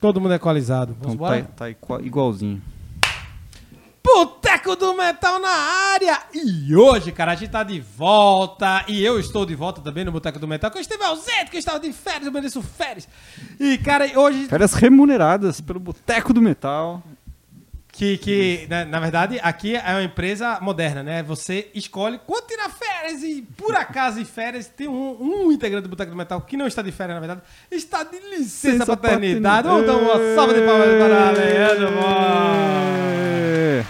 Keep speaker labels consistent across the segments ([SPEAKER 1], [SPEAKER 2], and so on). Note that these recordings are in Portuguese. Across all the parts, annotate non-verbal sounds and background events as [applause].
[SPEAKER 1] Todo mundo equalizado.
[SPEAKER 2] Então
[SPEAKER 1] Vamos embora?
[SPEAKER 2] tá, tá igual- igualzinho.
[SPEAKER 1] Boteco do Metal na área! E hoje, cara, a gente tá de volta. E eu estou de volta também no Boteco do Metal, que eu estive ausente, que eu estava de férias, eu mereço férias. E, cara, hoje.
[SPEAKER 2] Férias remuneradas pelo Boteco do Metal.
[SPEAKER 1] Que, que na, na verdade, aqui é uma empresa moderna, né? Você escolhe quando tirar férias e, por acaso, em férias, tem um, um integrante do Boteco do Metal que não está de férias, na verdade, está de licença
[SPEAKER 2] Licença
[SPEAKER 1] paternidade.
[SPEAKER 2] paternidade.
[SPEAKER 1] Vamos dar uma salva de palmas para Leandro.
[SPEAKER 2] É.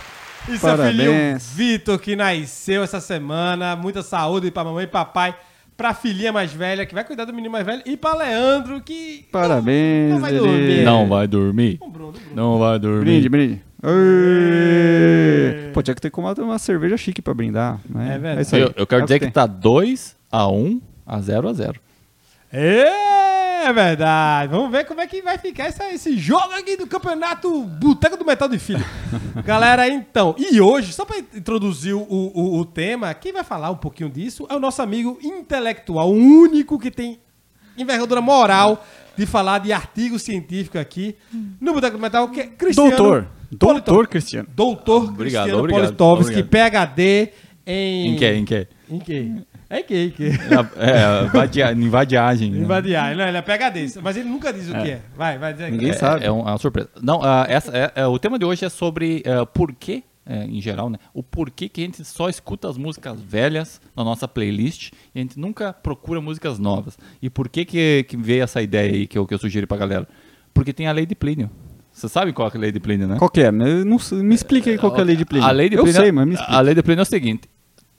[SPEAKER 1] E seu filhinho
[SPEAKER 2] Parabéns.
[SPEAKER 1] Vitor, que nasceu essa semana. Muita saúde pra mamãe e papai. Pra filhinha mais velha, que vai cuidar do menino mais velho. E pra Leandro, que.
[SPEAKER 2] Parabéns,
[SPEAKER 1] Não vai
[SPEAKER 2] Lelê.
[SPEAKER 1] dormir.
[SPEAKER 3] Não vai dormir.
[SPEAKER 1] Bruno, Bruno.
[SPEAKER 3] Não vai dormir.
[SPEAKER 2] Brinde, brinde. Ê. Pô, tinha que ter tomado uma cerveja chique pra brindar. Né?
[SPEAKER 1] É verdade.
[SPEAKER 2] isso aí.
[SPEAKER 3] Eu, eu quero
[SPEAKER 2] É
[SPEAKER 3] dizer que
[SPEAKER 2] tem.
[SPEAKER 3] tá 2 a 1 a 0 a 0
[SPEAKER 1] É verdade. Vamos ver como é que vai ficar essa- esse jogo aqui do campeonato Boteco do Metal de Filho. [laughs] Galera, então, e hoje, só pra introduzir o, o, o tema, quem vai falar um pouquinho disso é o nosso amigo intelectual, o único que tem envergadura moral de falar de artigo científico aqui no Boteco do Metal, que é Cristiano
[SPEAKER 2] Doutor.
[SPEAKER 1] Polito-
[SPEAKER 2] Doutor Cristiano.
[SPEAKER 1] Doutor
[SPEAKER 3] Obrigado,
[SPEAKER 1] Cristiano
[SPEAKER 3] obrigado,
[SPEAKER 1] Politovski,
[SPEAKER 3] obrigado.
[SPEAKER 1] PhD em...
[SPEAKER 3] Em que? Em que?
[SPEAKER 1] Em que? É que, em que?
[SPEAKER 3] É, vadia, em vadiagem. né?
[SPEAKER 1] Em vadiar. Não, ele é PhD, mas ele nunca diz o que é. Vai, vai dizer
[SPEAKER 2] Ninguém
[SPEAKER 1] que é.
[SPEAKER 2] sabe.
[SPEAKER 3] É, é uma surpresa. Não, ah, essa, é- é, o tema de hoje é sobre ah, por que, é, em geral, né? O porquê que a gente só escuta as músicas velhas na nossa playlist e a gente nunca procura músicas novas. E por que, que, que veio essa ideia aí que eu, que eu sugeri pra galera? Porque tem a lei de Plínio. Você sabe qual é a lei de Plínio, né?
[SPEAKER 2] Qual que é? Eu não me explique aí qual é a lei de Plínio.
[SPEAKER 3] A lei de
[SPEAKER 2] Eu
[SPEAKER 3] Plínio,
[SPEAKER 2] sei, mas me explique.
[SPEAKER 3] A lei de Plínio é o seguinte: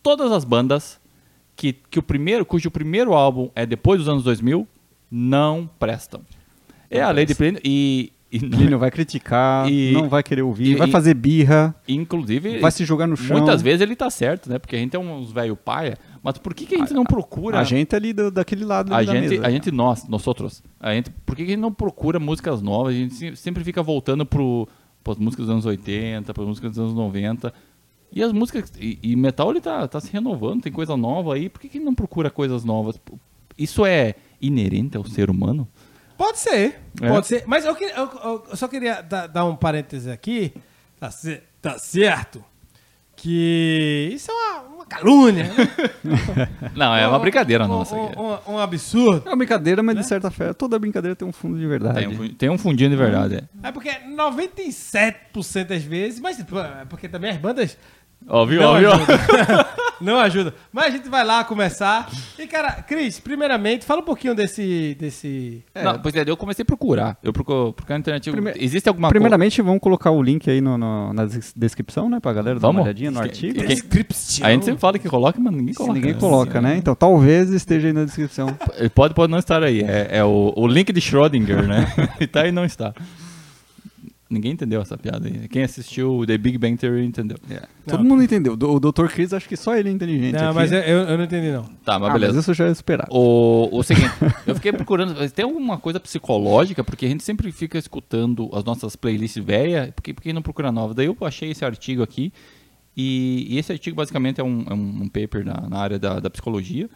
[SPEAKER 3] todas as bandas que, que o primeiro, cujo primeiro álbum é depois dos anos 2000 não prestam. É a lei de Plínio e, e [laughs]
[SPEAKER 2] Plínio vai criticar,
[SPEAKER 3] E-
[SPEAKER 2] não vai querer ouvir,
[SPEAKER 3] e-
[SPEAKER 2] vai fazer birra,
[SPEAKER 3] inclusive
[SPEAKER 2] vai se jogar no chão.
[SPEAKER 3] muitas vezes ele tá certo, né? Porque a gente é uns velho paia, mas por que, que a gente não procura
[SPEAKER 2] A gente ali do- daquele lado
[SPEAKER 3] a
[SPEAKER 2] ali da
[SPEAKER 3] gente,
[SPEAKER 2] mesa.
[SPEAKER 3] a gente, nós, nós outros, a gente, por que, que a gente não procura músicas novas? A gente se- sempre fica voltando pro, pras músicas dos anos 80, para músicas dos anos 90. E as músicas, e, e metal ele tá, tá se renovando, tem coisa nova aí, por que, que não procura coisas novas? Isso é inerente ao ser humano?
[SPEAKER 1] Pode ser,
[SPEAKER 3] É.
[SPEAKER 1] pode ser. Mas eu, eu- eu- só queria dar, dar um parêntese aqui. Tá, tá certo que isso é uma, uma calúnia. né? [laughs]
[SPEAKER 3] Não, é uma brincadeira
[SPEAKER 1] um,
[SPEAKER 3] nossa.
[SPEAKER 1] Um, um- um absurdo.
[SPEAKER 2] É uma brincadeira, mas de certa feita, toda brincadeira tem um fundo de verdade.
[SPEAKER 3] Tem, um, tem um fundinho de verdade. É.
[SPEAKER 1] É porque 97% das vezes, mas pô, é porque também as bandas
[SPEAKER 3] Ó, viu?
[SPEAKER 1] não
[SPEAKER 3] Ó, viu?
[SPEAKER 1] ajudam. [laughs] não ajuda. Mas a gente vai lá começar. E, cara, Cris, primeiramente, fala um pouquinho desse. desse...
[SPEAKER 3] Não, pois é, eu comecei a procurar. Eu procuro, procurar na internet.
[SPEAKER 2] Prime-
[SPEAKER 3] Existe alguma coisa.
[SPEAKER 2] Primeiramente, vamos colocar o link aí no, no- na des- descrição, né? Pra galera dar uma olhadinha no artigo.
[SPEAKER 1] Description.
[SPEAKER 3] A gente sempre fala que coloca, mas ninguém coloca.
[SPEAKER 2] Ninguém coloca, né? Então talvez esteja aí na descrição.
[SPEAKER 3] Pode, pode não estar aí. É, é o, o link de Schrödinger, né? [laughs] e tá e não está. Ninguém entendeu essa piada aí. Quem assistiu The Big Bang Theory entendeu.
[SPEAKER 2] Todo mundo entendeu. O Dr. Chris, acho que só ele é inteligente.
[SPEAKER 1] Não,
[SPEAKER 2] aqui.
[SPEAKER 1] mas eu, eu, eu não entendi, não.
[SPEAKER 3] Tá, mas
[SPEAKER 2] Ah,
[SPEAKER 3] beleza.
[SPEAKER 2] mas isso já é esperado.
[SPEAKER 3] O, o seguinte, eu fiquei procurando. Tem alguma coisa psicológica, porque a gente sempre fica escutando as nossas playlists velhas, porque, porque não procura nova. Daí eu achei esse artigo aqui, e, e esse artigo basicamente é um, é um paper na, na área da, da psicologia.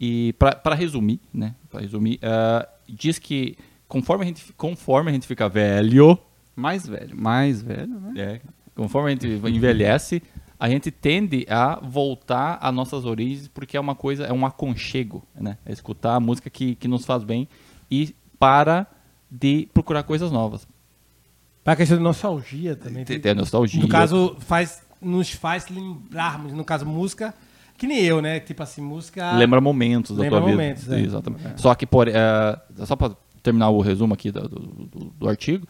[SPEAKER 3] E para resumir, né? Para resumir, ah, diz que conforme a, gente, conforme a gente fica velho,
[SPEAKER 2] Mais velho. Mais velho, né?
[SPEAKER 3] é, conforme a gente envelhece, a gente tende a voltar às nossas origens porque é uma coisa, é um aconchego, né? É escutar a música que, que nos faz bem e para de procurar coisas novas.
[SPEAKER 1] Pra questão de nostalgia também.
[SPEAKER 3] Tem, tem a nostalgia.
[SPEAKER 1] No caso, faz, nos faz lembrarmos, no caso, música, que nem eu, né? Tipo assim, música.
[SPEAKER 3] lembra momentos da
[SPEAKER 1] Lembra
[SPEAKER 3] tua
[SPEAKER 1] momentos,
[SPEAKER 3] vida.
[SPEAKER 1] é.
[SPEAKER 3] Exatamente. Só que, por, é, só para terminar o resumo aqui do, do, do- do artigo,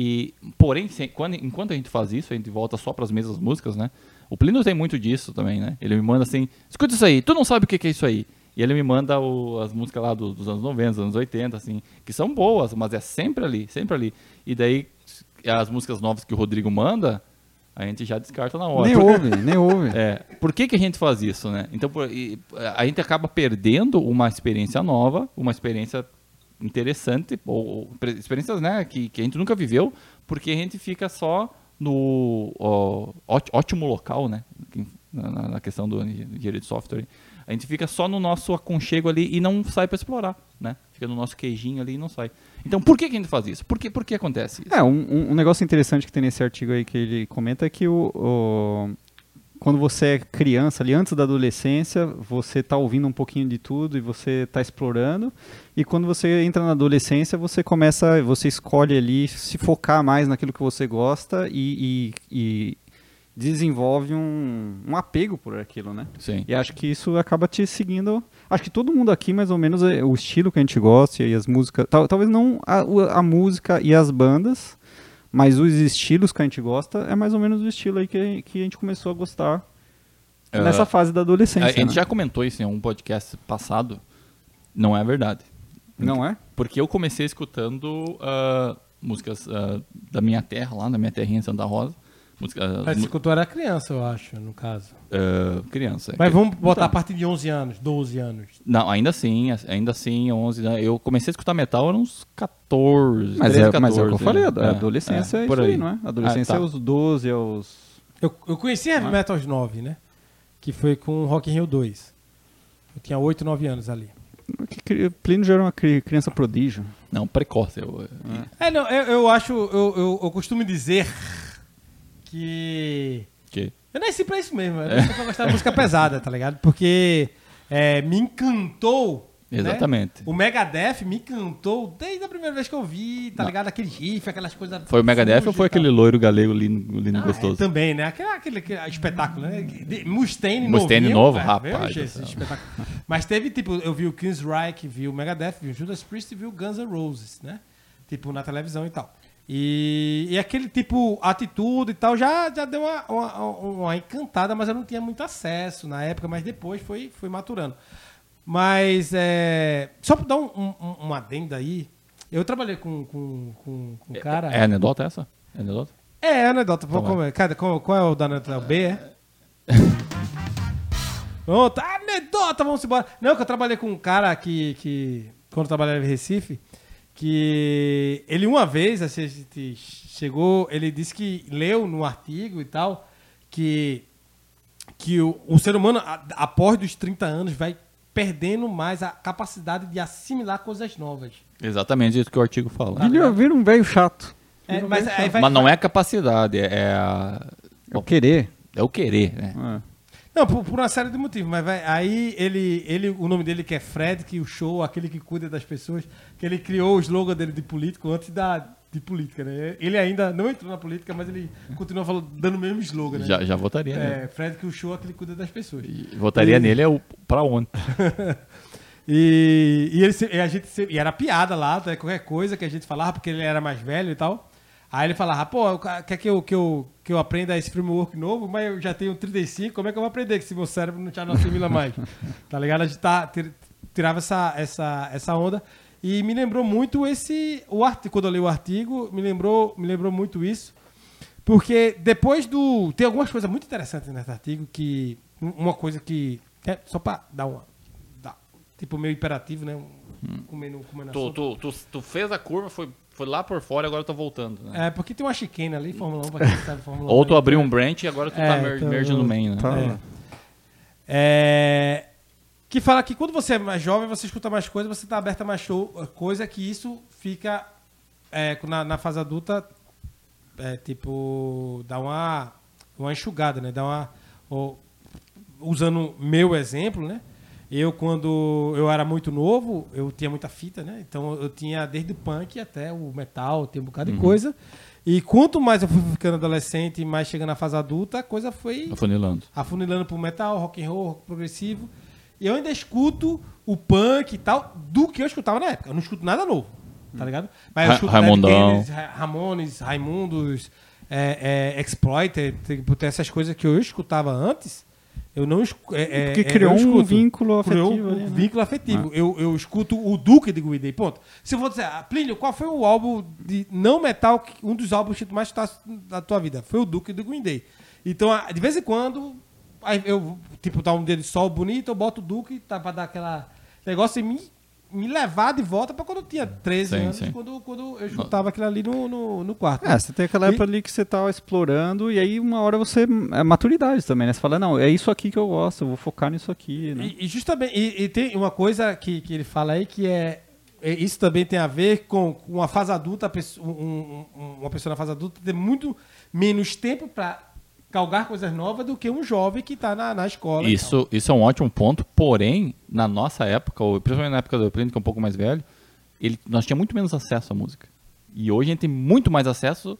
[SPEAKER 3] e porém, sem- quando, enquanto a gente faz isso, a gente volta só para as mesmas músicas, né? O Plínio tem muito disso também, né? Ele me manda assim, escuta isso aí, tu não sabe o que que é isso aí. E ele me manda o- as músicas lá do- dos anos 90, dos anos 80, assim, que são boas, mas é sempre ali, sempre ali. E daí, as músicas novas que o Rodrigo manda, a gente já descarta na hora.
[SPEAKER 2] Nem ouve, nem ouve.
[SPEAKER 3] É, por que, que a gente faz isso, né? Então, por- e, a gente acaba perdendo uma experiência nova, uma experiência interessante, ou, ou experiências né, que, que a gente nunca viveu, porque a gente fica só no ó, óti- ótimo local, né? Na, na- questão do engenharia de software. A gente fica só no nosso aconchego ali e não sai para explorar, né? fica no nosso queijinho ali e não sai. Então, por que, que a gente faz isso? Por que, por que acontece isso?
[SPEAKER 2] É, um- um negócio interessante que tem nesse artigo aí que ele comenta é que o, o- quando você é criança, ali antes da adolescência, você tá ouvindo um pouquinho de tudo e você tá explorando. E quando você entra na adolescência, você começa, você escolhe ali se focar mais naquilo que você gosta e, e- e desenvolve um, um apego por aquilo, né?
[SPEAKER 3] Sim.
[SPEAKER 2] E acho que isso acaba te seguindo. Acho que todo mundo aqui, mais ou menos, é o estilo que a gente gosta e as músicas. tal- talvez não a, a música e as bandas, mas os estilos que a gente gosta é mais ou menos o estilo aí que, que a gente começou a gostar
[SPEAKER 3] Ah,
[SPEAKER 2] nessa fase da
[SPEAKER 3] a
[SPEAKER 2] adolescência.
[SPEAKER 3] gente
[SPEAKER 2] né?
[SPEAKER 3] já comentou isso em um podcast passado. Não é verdade.
[SPEAKER 2] Não é?
[SPEAKER 3] Porque eu comecei escutando ah, músicas ah, da minha terra, lá na minha terrinha em Santa Rosa. Música, ah, mu-
[SPEAKER 1] que tu era criança, eu acho, no caso.
[SPEAKER 3] ah, criança.
[SPEAKER 1] Mas vamos botar
[SPEAKER 3] Então.
[SPEAKER 1] a partir de 11 anos, 12 anos.
[SPEAKER 3] Não, ainda assim, ainda assim, 11, né? Eu comecei a escutar metal era uns 14,
[SPEAKER 2] Mas,
[SPEAKER 3] 13,
[SPEAKER 2] é, mas é o que eu
[SPEAKER 3] 14,
[SPEAKER 2] falei, a a adolescência é,
[SPEAKER 3] por
[SPEAKER 2] isso aí, não é? A adolescência
[SPEAKER 3] Ah,
[SPEAKER 2] é
[SPEAKER 3] tá.
[SPEAKER 2] os 12, é os.
[SPEAKER 1] Eu, eu conheci Heavy
[SPEAKER 3] Ah.
[SPEAKER 1] Metal aos 9, né? Que foi com Rock in Rio 2. Eu tinha 8, 9 anos ali.
[SPEAKER 2] Plínio já era uma cri- criança prodígio.
[SPEAKER 3] Não, precoce. Eu,
[SPEAKER 1] É, não, eu, eu acho, eu, eu, eu costumo dizer que.
[SPEAKER 3] que,
[SPEAKER 1] Eu nasci pra isso mesmo, eu nasci pra gostar de música pesada, tá ligado? Porque é, me encantou. né?
[SPEAKER 3] exatamente.
[SPEAKER 1] O Megadeth me encantou desde a primeira vez que eu vi, tá ligado? Aquele riff, aquelas coisas.
[SPEAKER 3] Foi o Megadeth ou foi aquele loiro galego lindo, lindo
[SPEAKER 1] Ah,
[SPEAKER 3] gostoso?
[SPEAKER 1] é, também, né? Aquele, aquele, aquele espetáculo, né? De- Mustaine,
[SPEAKER 3] Mustaine
[SPEAKER 1] novinho,
[SPEAKER 3] novo, rapaz.
[SPEAKER 1] Mas teve, tipo, eu vi o Kings Reich, vi o Megadeth, vi o Judas Priest e vi o Guns N' Roses, né? Tipo, na televisão e tal. E, e aquele tipo, atitude e tal, já, já deu uma, uma, uma encantada, mas eu não tinha muito acesso na época, mas depois foi, foi maturando. Mas, é, só pra dar um, um, um- uma adenda aí, eu trabalhei com, com, com, com um cara...
[SPEAKER 3] É anedota essa? É anedota?
[SPEAKER 1] É, anedota.
[SPEAKER 3] Então
[SPEAKER 1] Qual, é? Cadê? Qual, qual é o da anedota? O B, é? [laughs] Pronto, anedota, vamos embora. Não, que eu trabalhei com um cara que, que quando eu trabalhava em Recife, que ele uma vez, assim, a gente chegou, ele disse que leu no artigo e tal, que, que o, o ser humano, a- após dos 30 anos, vai perdendo mais a capacidade de assimilar coisas novas.
[SPEAKER 3] Exatamente isso que o artigo fala.
[SPEAKER 1] Ah,
[SPEAKER 2] Vira, vira um velho chato.
[SPEAKER 1] É,
[SPEAKER 2] um
[SPEAKER 1] mas
[SPEAKER 2] chato.
[SPEAKER 1] vai-
[SPEAKER 3] Mas não é a capacidade, é, é a...
[SPEAKER 2] É o querer.
[SPEAKER 3] É o querer, né?
[SPEAKER 2] É.
[SPEAKER 1] Não, por, por uma série de motivos, mas vai, aí ele, ele, o nome dele que é Fred, que o show, aquele que cuida das pessoas, que ele criou o slogan dele de político antes da de política, né? Ele ainda não entrou na política, mas ele continua falando, dando o mesmo slogan, né?
[SPEAKER 3] Já, já votaria.
[SPEAKER 1] É, Fred que o show é aquele que cuida das pessoas.
[SPEAKER 3] E Votaria
[SPEAKER 1] E-
[SPEAKER 3] nele é o pra ontem. [laughs]
[SPEAKER 1] E, e, ele, e a gente e era piada lá, qualquer coisa que a gente falava, porque ele era mais velho e tal. Aí ele falava, pô, quer que eu, que, eu, que eu aprenda esse framework novo, mas eu já tenho 35, como é que eu vou aprender que se meu cérebro não não assimila mais? [laughs] tá ligado? A gente tá, tir- tirava essa, essa, essa onda. E me lembrou muito esse. O artigo, quando eu li o artigo, me lembrou, me lembrou muito isso. Porque depois do. Tem algumas coisas muito interessantes nesse artigo que. um- Uma coisa que. é só pra dar uma. dar- tipo, meio imperativo, né? Um, comendo, comendo
[SPEAKER 3] Tu,
[SPEAKER 1] assunto.
[SPEAKER 3] tu, tu, tu fez a curva, foi, foi lá por fora e agora tá voltando. Né?
[SPEAKER 1] É, porque tem uma chicane ali, Fórmula 1, pra quem sabe Fórmula 1.
[SPEAKER 3] Ou tu
[SPEAKER 1] né?
[SPEAKER 3] abriu um branch e agora tu
[SPEAKER 1] É,
[SPEAKER 3] tá mer
[SPEAKER 1] então-
[SPEAKER 3] merge no meio, né?
[SPEAKER 2] Tá.
[SPEAKER 1] É. É, que fala que quando você é mais jovem, você escuta mais coisas, você está aberto a mais show, coisa que isso fica é, na, na fase adulta, é, tipo, dá uma, uma enxugada, né? Dá uma. ou- usando meu exemplo, né? Eu, quando eu era muito novo, eu tinha muita fita, né? Então eu tinha desde o punk até o metal, tem um bocado de coisa. E quanto mais eu fui ficando adolescente e mais chegando na fase adulta, a coisa foi
[SPEAKER 3] Afunilando.
[SPEAKER 1] afunilando pro metal, rock and roll, rock progressivo. E eu ainda escuto o punk e tal do que eu escutava na época. Eu não escuto nada novo, tá ligado? Mas eu
[SPEAKER 3] Ra-
[SPEAKER 1] escuto
[SPEAKER 3] Raimundão.
[SPEAKER 1] Ramones, Raimundos, é, é, Exploited, tem essas coisas que eu escutava antes. Eu não escuto.
[SPEAKER 2] Porque criou um vínculo
[SPEAKER 1] Criou
[SPEAKER 2] afetivo
[SPEAKER 1] um
[SPEAKER 2] ali, né?
[SPEAKER 1] vínculo afetivo. Eu, eu escuto o Duque de Green Day, ponto. Se eu for dizer, ah, Plínio, qual foi o álbum de não metal, que- um dos álbuns que tu mais escutaste da tua vida? Foi o Duque de Green Day. Então, ah, de vez em quando, eu, tipo, tá um dia de sol bonito, eu boto o Duque tá, pra dar aquela negócio e me, me levar de volta pra quando eu tinha 13
[SPEAKER 3] Sim,
[SPEAKER 1] anos,
[SPEAKER 3] sim.
[SPEAKER 1] Quando, quando eu escutava aquilo ali no, no, no quarto.
[SPEAKER 2] É, você tem aquela
[SPEAKER 1] E-
[SPEAKER 2] época ali que você tá explorando e aí uma hora você... É maturidade também, né? Você fala, não, é isso aqui que eu gosto, eu vou focar nisso aqui, né?
[SPEAKER 1] E, e justamente, e, e tem uma coisa que, que ele fala aí que é é, isso também tem a ver com, uma fase adulta, um- um- uma pessoa na fase adulta ter muito menos tempo para galgar coisas novas do que um jovem que está na, na escola.
[SPEAKER 3] Isso, isso é um ótimo ponto, porém, na nossa época, ou principalmente na época do Plínio, que é um pouco mais velho, ele, nós tínhamos muito menos acesso à música. E hoje a gente tem muito mais acesso,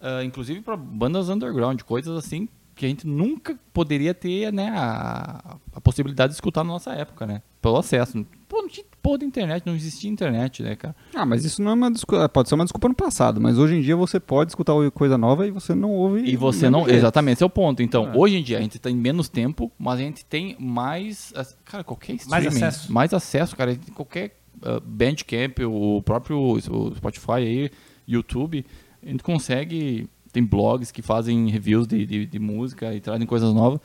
[SPEAKER 3] ah, inclusive para bandas underground, coisas assim que a gente nunca poderia ter né, a, a possibilidade de escutar na nossa época, né? Pelo acesso. Pô, não tinha porra da internet, não existia internet, né, cara?
[SPEAKER 2] Ah, mas isso não é uma desculpa. Pode ser uma desculpa no passado, mas hoje em dia você pode escutar coisa nova e você não ouve.
[SPEAKER 3] E você não.
[SPEAKER 2] jeito.
[SPEAKER 3] Exatamente, esse é o ponto. Então,
[SPEAKER 2] É.
[SPEAKER 3] hoje em dia, a gente tem menos tempo, mas a gente tem mais. Cara, qualquer
[SPEAKER 1] Mais
[SPEAKER 3] streaming.
[SPEAKER 1] acesso.
[SPEAKER 3] Mais acesso, cara. Qualquer uh, Bandcamp, o próprio o Spotify aí, YouTube, a gente consegue. Tem blogs que fazem reviews de, de, de música e trazem coisas novas.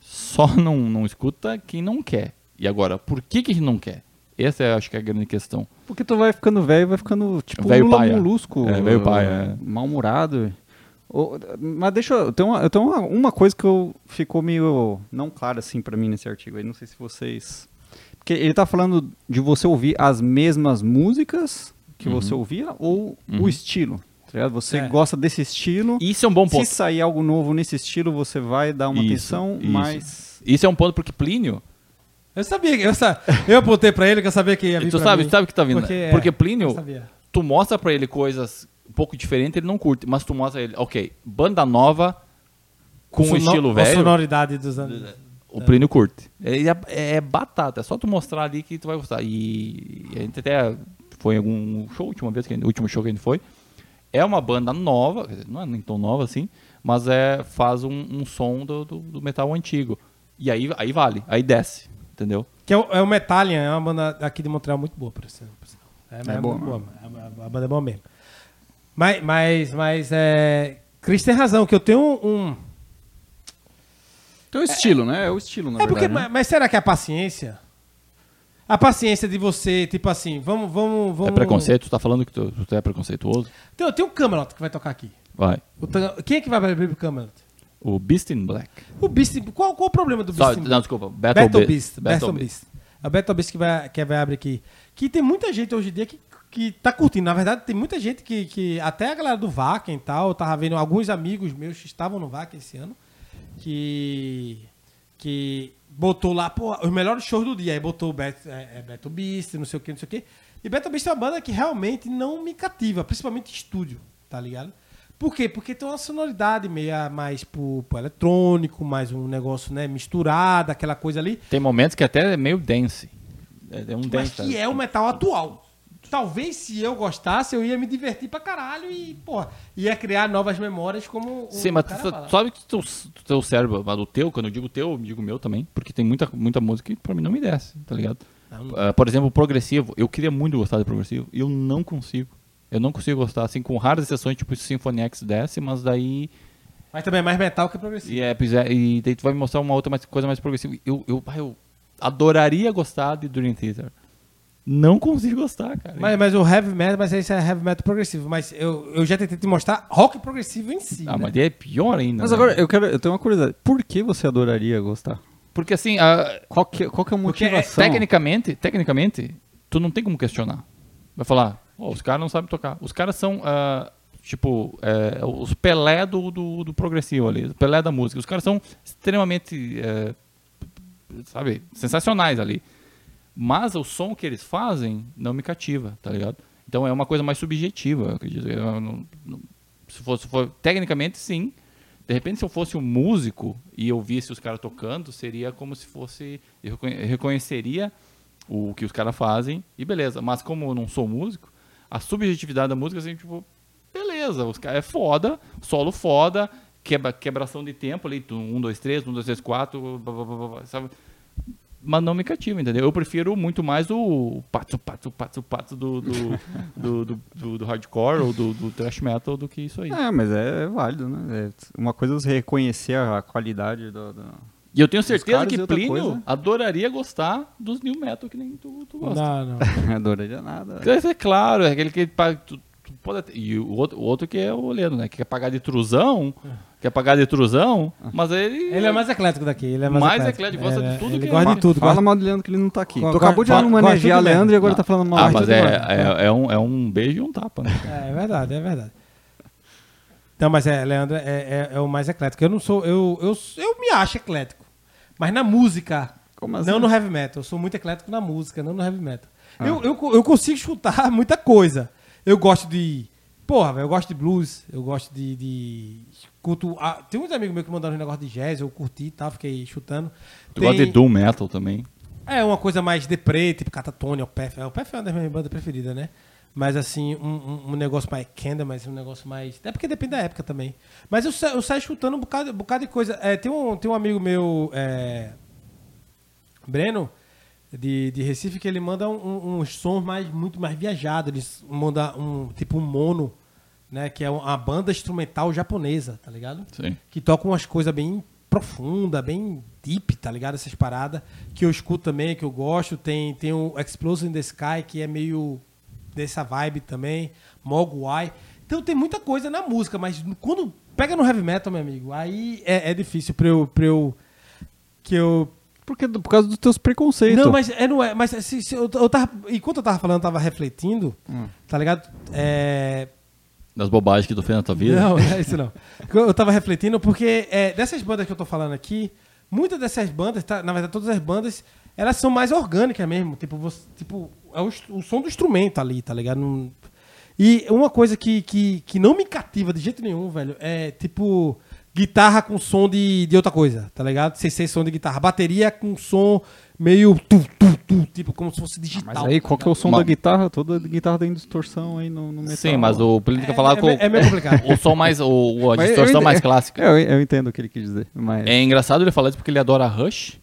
[SPEAKER 3] Só não, não escuta quem não quer. E agora, por que, que a gente não quer? Essa é, acho que é a grande questão.
[SPEAKER 2] Porque tu vai ficando velho, vai ficando tipo
[SPEAKER 3] Velho
[SPEAKER 2] Lula
[SPEAKER 3] paia.
[SPEAKER 2] molusco.
[SPEAKER 3] É, velho
[SPEAKER 2] uh,
[SPEAKER 3] paia, é.
[SPEAKER 2] Mal-humorado. Mas deixa eu. Tem uma, eu tenho uma, uma coisa que eu, ficou meio não clara assim pra mim nesse artigo aí. Não sei se vocês. Porque ele tá falando de você ouvir as mesmas músicas que
[SPEAKER 3] Uhum.
[SPEAKER 2] você ouvia ou o estilo. Tá? Você
[SPEAKER 1] É.
[SPEAKER 2] gosta desse estilo.
[SPEAKER 3] Isso é um bom ponto.
[SPEAKER 2] Se sair algo novo nesse estilo, você vai dar uma
[SPEAKER 3] Isso,
[SPEAKER 2] atenção,
[SPEAKER 3] isso.
[SPEAKER 2] mas.
[SPEAKER 3] Isso é um ponto porque Plínio.
[SPEAKER 1] Eu sabia, eu, sa- eu apontei pra ele que eu sabia que ia vir
[SPEAKER 3] tu
[SPEAKER 1] pra
[SPEAKER 3] sabe,
[SPEAKER 1] mim.
[SPEAKER 3] sabe o que tá vindo?
[SPEAKER 1] Porque,
[SPEAKER 3] Porque,
[SPEAKER 1] é,
[SPEAKER 3] Plínio,
[SPEAKER 1] eu sabia.
[SPEAKER 3] tu mostra pra ele coisas um pouco diferentes, ele não curte. Mas tu mostra ele, ok, banda nova com
[SPEAKER 1] Sono-
[SPEAKER 3] estilo
[SPEAKER 1] a
[SPEAKER 3] velho,
[SPEAKER 1] sonoridade dos anos.
[SPEAKER 3] o Plínio curte. Ele é, é batata, é só tu mostrar ali que tu vai gostar. E a gente até foi em algum show, última vez, que a gente- o último show que a gente foi. É uma banda nova, não é nem tão nova assim, mas é, faz um, um som do, do- do metal antigo. E aí, aí vale, aí desce, entendeu?
[SPEAKER 1] Que é o, é o Metallica, é uma banda aqui de Montreal muito boa, por sinal. É,
[SPEAKER 2] É
[SPEAKER 1] é
[SPEAKER 2] boa,
[SPEAKER 1] muito boa. A, a- a banda é boa mesmo. Mas, mas, mas é, Cris tem razão, que eu tenho um.
[SPEAKER 2] Tem o estilo, né? É o estilo, na
[SPEAKER 1] é porque,
[SPEAKER 2] verdade.
[SPEAKER 1] mas,
[SPEAKER 2] né?
[SPEAKER 1] mas será que é a paciência? A paciência de você, tipo assim, vamos. vamos, vamos
[SPEAKER 3] É preconceito? Tu tá falando que tu, tu é preconceituoso?
[SPEAKER 1] Tem, tem um Camelot que vai tocar aqui.
[SPEAKER 3] Vai.
[SPEAKER 1] O Quem é que vai abrir pro Camelot?
[SPEAKER 3] O Beast in Black.
[SPEAKER 1] O Beast. Qual, qual o problema do Beast?
[SPEAKER 3] não, desculpa. Battle,
[SPEAKER 1] Battle
[SPEAKER 3] Be-
[SPEAKER 1] Beast.
[SPEAKER 3] Battle
[SPEAKER 1] Battle
[SPEAKER 3] Beast.
[SPEAKER 1] Beast. É o Battle Beast que vai, que vai abrir aqui. Que tem muita gente hoje em dia que, que tá curtindo. Na verdade, tem muita gente que, que. Até a galera do Vaken e tal. Eu tava vendo alguns amigos meus que estavam no Vaken esse ano. Que. Que botou lá, pô, os melhores shows do dia. Aí botou o Bet, é, é Battle Beast, não sei o que, não sei o que. E Battle Beast é uma banda que realmente não me cativa, principalmente estúdio, tá ligado? Por quê? Porque tem uma sonoridade meio mais pro, pro eletrônico, mais um negócio, né, misturado, aquela coisa ali.
[SPEAKER 3] Tem momentos que até é meio dance. É, é um
[SPEAKER 1] Mas
[SPEAKER 3] dance.
[SPEAKER 1] que
[SPEAKER 3] sabe?
[SPEAKER 1] é o metal atual. Talvez se eu gostasse, eu ia me divertir pra caralho e, porra, ia criar novas memórias como o
[SPEAKER 3] Sim, mas tu,
[SPEAKER 1] fala.
[SPEAKER 3] sabe que teu, teu cérebro, mas o teu, quando eu digo teu, eu digo meu também, porque tem muita, muita música que pra mim não me desce, tá ligado?
[SPEAKER 1] Não.
[SPEAKER 3] Ah, por exemplo, o progressivo, eu queria muito gostar de progressivo, e eu não consigo. Eu não consigo gostar, assim, com raras exceções, tipo Symphony X desce, mas daí.
[SPEAKER 1] Mas também é mais metal que progressivo.
[SPEAKER 3] E, é, é, e daí tu vai me mostrar uma outra mais- coisa mais progressiva. Eu, eu, eu adoraria gostar de Dream Theater. Não consigo gostar, cara.
[SPEAKER 1] Mas, mas o heavy metal, mas isso é heavy metal progressivo. Mas eu, eu já tentei te mostrar rock progressivo em si.
[SPEAKER 3] ah,
[SPEAKER 1] né?
[SPEAKER 3] mas é pior ainda.
[SPEAKER 2] Mas
[SPEAKER 3] né?
[SPEAKER 2] agora eu quero, eu tenho uma curiosidade. Por que você adoraria gostar?
[SPEAKER 3] Porque assim, a,
[SPEAKER 2] Qual que, qual que é a
[SPEAKER 1] Porque é
[SPEAKER 2] motivação?
[SPEAKER 3] Tecnicamente, tecnicamente, tu não tem como questionar. Vai falar, "Ó, os caras não sabem tocar. Os caras são, ah, tipo, é, os Pelé do, do, do progressivo ali, Pelé da música. Os caras são extremamente, é, sabe, sensacionais ali. Mas o som que eles fazem não me cativa, tá ligado? Então é uma coisa mais subjetiva, eu acredito. Eu não- não- se fosse, for, tecnicamente, sim. De repente, se eu fosse um músico e eu visse os caras tocando, seria como se fosse. Eu reconhe- reconheceria o que os caras fazem e beleza. Mas como eu não sou músico, a subjetividade da música, assim, tipo, beleza, os caras é foda, solo foda, quebra, quebração de tempo ali, um, dois, três, um, dois, três, quatro, blá, blá, blá, blá, blá, sabe? Mas não me cativa, entendeu? Eu prefiro muito mais o pato, pato, pato, pato do, do, [laughs] do, do, do- do hardcore ou do, do thrash metal do que isso aí.
[SPEAKER 2] É, mas é válido, né? É uma coisa é você reconhecer a qualidade do. do-
[SPEAKER 3] E eu tenho certeza que
[SPEAKER 2] outra
[SPEAKER 3] Plínio
[SPEAKER 2] coisa.
[SPEAKER 3] adoraria gostar dos new metal que nem tu, tu gosta.
[SPEAKER 1] Não, não. [laughs]
[SPEAKER 2] Adoraria nada.
[SPEAKER 3] É claro, é aquele que pa- tu tu pode e o outro, o outro que é o Leno, né? Que quer pagar de truzão, quer pagar de truzão, mas ele...
[SPEAKER 1] Ele é mais eclético daqui. Ele é mais,
[SPEAKER 3] Mais
[SPEAKER 1] eclético,
[SPEAKER 3] eclético, gosta de
[SPEAKER 1] Ele-
[SPEAKER 3] tudo
[SPEAKER 1] ele
[SPEAKER 3] que
[SPEAKER 1] gosta
[SPEAKER 3] é-
[SPEAKER 1] de tudo.
[SPEAKER 2] Fala
[SPEAKER 1] gosta-
[SPEAKER 2] mal do Leandro que ele não tá aqui.
[SPEAKER 1] Go-
[SPEAKER 2] Tu acabou de manejar Leandro e agora
[SPEAKER 1] Leandro.
[SPEAKER 2] tá falando mal
[SPEAKER 3] Ah,
[SPEAKER 2] de
[SPEAKER 3] mas é, é, é um, é um beijo e um tapa, né?
[SPEAKER 1] É, é verdade, é verdade. Não, mas é, Leandro é, é- é o mais eclético. Eu não sou. Eu, eu, eu me acho eclético. Mas na música.
[SPEAKER 2] Como assim?
[SPEAKER 1] Não no heavy metal. Eu sou muito eclético na música, não no heavy metal. Eu, eu, eu consigo escutar [laughs] muita coisa. Eu gosto de. Porra, velho, eu gosto de blues, eu gosto de. de escuto, ah, tem uns amigos meus que mandaram um negócio de jazz, eu curti e tal, fiquei chutando.
[SPEAKER 3] Tu
[SPEAKER 1] Tem-
[SPEAKER 3] gosta de Doom Metal também.
[SPEAKER 1] é uma coisa mais deprê, tipo Catatonia, o Pef. O Pef é uma das minhas bandas preferidas, né? Mas assim, um, um- negócio mais Kendall, mas um negócio mais. É porque depende da época também. Mas eu, eu saio escutando um bocado, um bocado de coisa. É, tem, um, tem um amigo meu, é, Breno, de, de Recife, que ele manda um- um- uns sons mais, muito mais viajados. Ele manda um tipo um mono, né? Que é uma banda instrumental japonesa, tá ligado?
[SPEAKER 3] Sim.
[SPEAKER 1] que toca umas coisas bem profunda, bem deep, tá ligado? Essas paradas que eu escuto também, que eu gosto. Tem, tem o Explosion in the Sky, que é meio dessa vibe também. Mogwai. Então tem muita coisa na música, mas quando pega no heavy metal, meu amigo, aí é, é difícil pra eu, pra eu. Que eu.
[SPEAKER 2] Porque, por causa dos teus preconceitos.
[SPEAKER 1] Não, mas é, não é. Mas se, se eu, eu tava, enquanto eu tava falando, eu tava refletindo,
[SPEAKER 2] Hum.
[SPEAKER 1] tá ligado? É,
[SPEAKER 3] Das bobagens que tu fez na tua vida.
[SPEAKER 1] não, é isso não. Eu tava refletindo porque é, dessas bandas que eu tô falando aqui, muitas dessas bandas, tá, na verdade todas as bandas, elas são mais orgânicas mesmo. Tipo, você, tipo é o, o som do instrumento ali, tá ligado? Não- e uma coisa que, que, que não me cativa de jeito nenhum, velho, é tipo guitarra com som de, de outra coisa, tá ligado? Sem ser som de guitarra. Bateria com som meio tu, tu, tu, tipo como se fosse digital.
[SPEAKER 2] Mas aí, qual que é o som
[SPEAKER 3] Mas-
[SPEAKER 2] da guitarra? Toda guitarra tem distorção aí no, no metal.
[SPEAKER 3] Sim, mas o Plínio quer falar
[SPEAKER 1] é,
[SPEAKER 3] com
[SPEAKER 1] é meio complicado. [laughs]
[SPEAKER 3] o som mais. O, a distorção mais clássica. [laughs]
[SPEAKER 2] Eu, eu entendo o que ele quis dizer. Mas...
[SPEAKER 3] É engraçado ele falar isso porque ele adora Rush.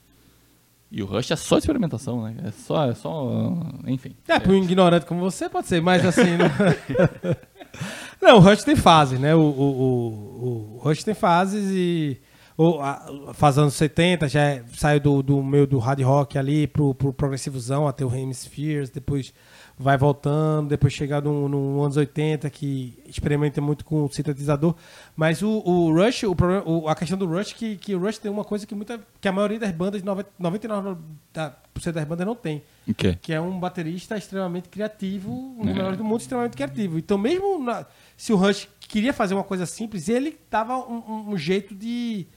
[SPEAKER 3] E o Rush é só experimentação, né? É só. É só enfim.
[SPEAKER 1] É, para um ignorante como você pode ser, mas assim. [laughs] Não, não o Rush tem fases, né? O, o, o, o Rush tem fases e. O, a, faz anos 70, já é- saiu do, do meio do hard rock ali pro, pro progressivozão até o Hemispheres, depois vai voltando, depois chega no, no anos 80 que experimenta muito com o sintetizador. Mas o, o Rush, o problema, o- a questão do Rush que, que o Rush tem uma coisa que, muita, que a maioria das bandas, 90, 99% da- por cento das bandas não tem
[SPEAKER 3] O quê?
[SPEAKER 1] que é um baterista extremamente criativo, um dos
[SPEAKER 3] É.
[SPEAKER 1] melhores do mundo, extremamente criativo. Então, mesmo na- se o Rush queria fazer uma coisa simples, ele dava um, um- jeito de,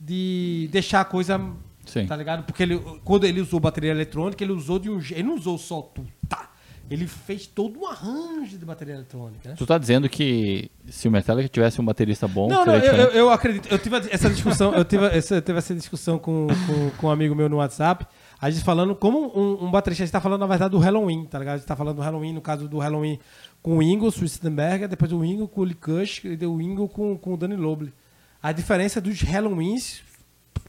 [SPEAKER 1] de deixar a coisa.
[SPEAKER 3] Sim.
[SPEAKER 1] Tá ligado? Porque ele, quando ele usou bateria eletrônica, ele usou de um je- Ele não usou só tu, tá. Ele fez todo um arranjo de bateria eletrônica, né?
[SPEAKER 3] Tu tá dizendo que se o Metallica tivesse um baterista bom,
[SPEAKER 1] Não, não, eu, eu, eu acredito. Eu tive essa discussão, eu tive essa, eu tive essa discussão com, com, com um amigo meu no WhatsApp. A gente falando como um, um baterista, a gente tá falando, na verdade, do Halloween, tá ligado? A gente tá falando do Halloween, no caso do Halloween com o Ingo Schwarzenberger, depois o Ingo com o Lee Kush e o Ingo com, com o Danny Loble. A diferença dos Halloweens